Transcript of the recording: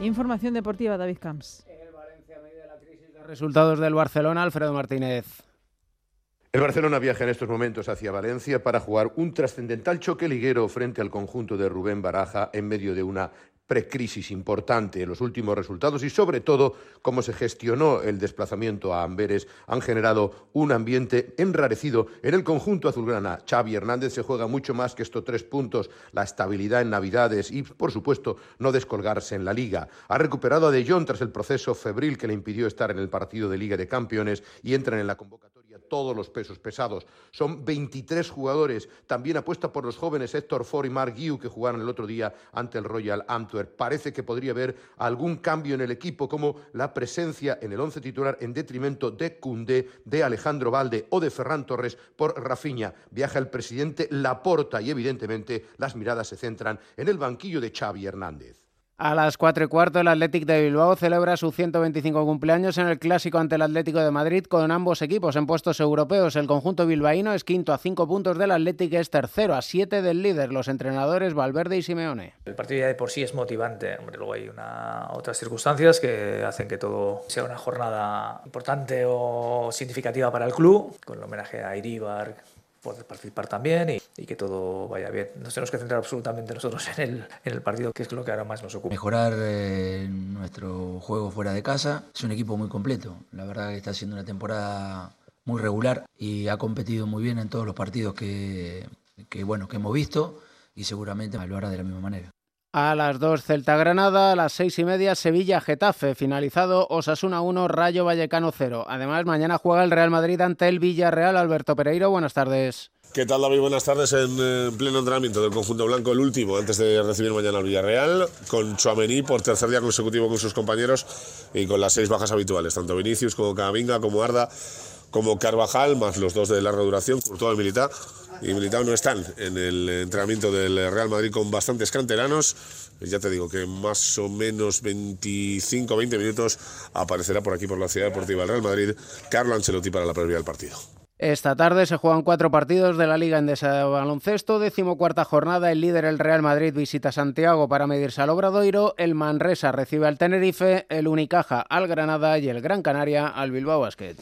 Información deportiva, David Camps. Resultados del Barcelona, Alfredo Martínez. El Barcelona viaja en estos momentos hacia Valencia para jugar un trascendental choque liguero frente al conjunto de Rubén Baraja en medio de una precrisis importante. Los últimos resultados y sobre todo cómo se gestionó el desplazamiento a Amberes han generado un ambiente enrarecido en el conjunto azulgrana. Xavi Hernández se juega mucho más que estos tres puntos, la estabilidad en Navidades y, por supuesto, no descolgarse en la Liga. Ha recuperado a De Jong tras el proceso febril que le impidió estar en el partido de Liga de Campeones y entran en la convocatoria todos los pesos pesados. Son 23 jugadores. También apuesta por los jóvenes Héctor Ford y Mark Guiu que jugaron el otro día ante el Royal Antwerp. Parece que podría haber algún cambio en el equipo, como la presencia en el once titular en detrimento de Cundé, de Alejandro Valde o de Ferran Torres por Rafinha. Viaja el presidente Laporta y evidentemente las miradas se centran en el banquillo de Xavi Hernández. A las 4 y cuarto, el Athletic de Bilbao celebra su 125 cumpleaños en el clásico ante el Atlético de Madrid con ambos equipos en puestos europeos. El conjunto bilbaíno es quinto a 5 puntos del Athletic, es tercero a 7 del líder, los entrenadores Valverde y Simeone. El partido ya de por sí es motivante. luego hay otras circunstancias que hacen que todo sea una jornada importante o significativa para el club, con el homenaje a Iribar, poder participar también y, que todo vaya bien. Nos tenemos que centrar absolutamente nosotros en el, en el partido, que es lo que ahora más nos ocupa. Mejorar eh, nuestro juego fuera de casa. Es un equipo muy completo. La verdad que está haciendo una temporada muy regular y ha competido muy bien en todos los partidos que, bueno, que hemos visto y seguramente lo hará de la misma manera. A las 2 Celta Granada, a las seis y media Sevilla Getafe, finalizado Osasuna 1, Rayo Vallecano 0. Además, mañana juega el Real Madrid ante el Villarreal. Alberto Pereiro, buenas tardes. ¿Qué tal David? Buenas tardes en eh, pleno entrenamiento del conjunto blanco, el último antes de recibir mañana al Villarreal, con Chuamení por tercer día consecutivo con sus compañeros y con las seis bajas habituales, tanto Vinicius como Camavinga, como Arda, como Carvajal, más los dos de larga duración, Courtois y Militar y Militao no están en el entrenamiento del Real Madrid con bastantes canteranos. Ya te digo que más o menos 25 20 minutos aparecerá por aquí por la ciudad deportiva del Real Madrid Carlo Ancelotti para la previa del partido. Esta tarde se juegan cuatro partidos de la Liga Endesa de Baloncesto. Decimocuarta jornada, el líder, el Real Madrid, visita Santiago para medirse al Obradoiro. El Manresa recibe al Tenerife, el Unicaja al Granada y el Gran Canaria al Bilbao Basket.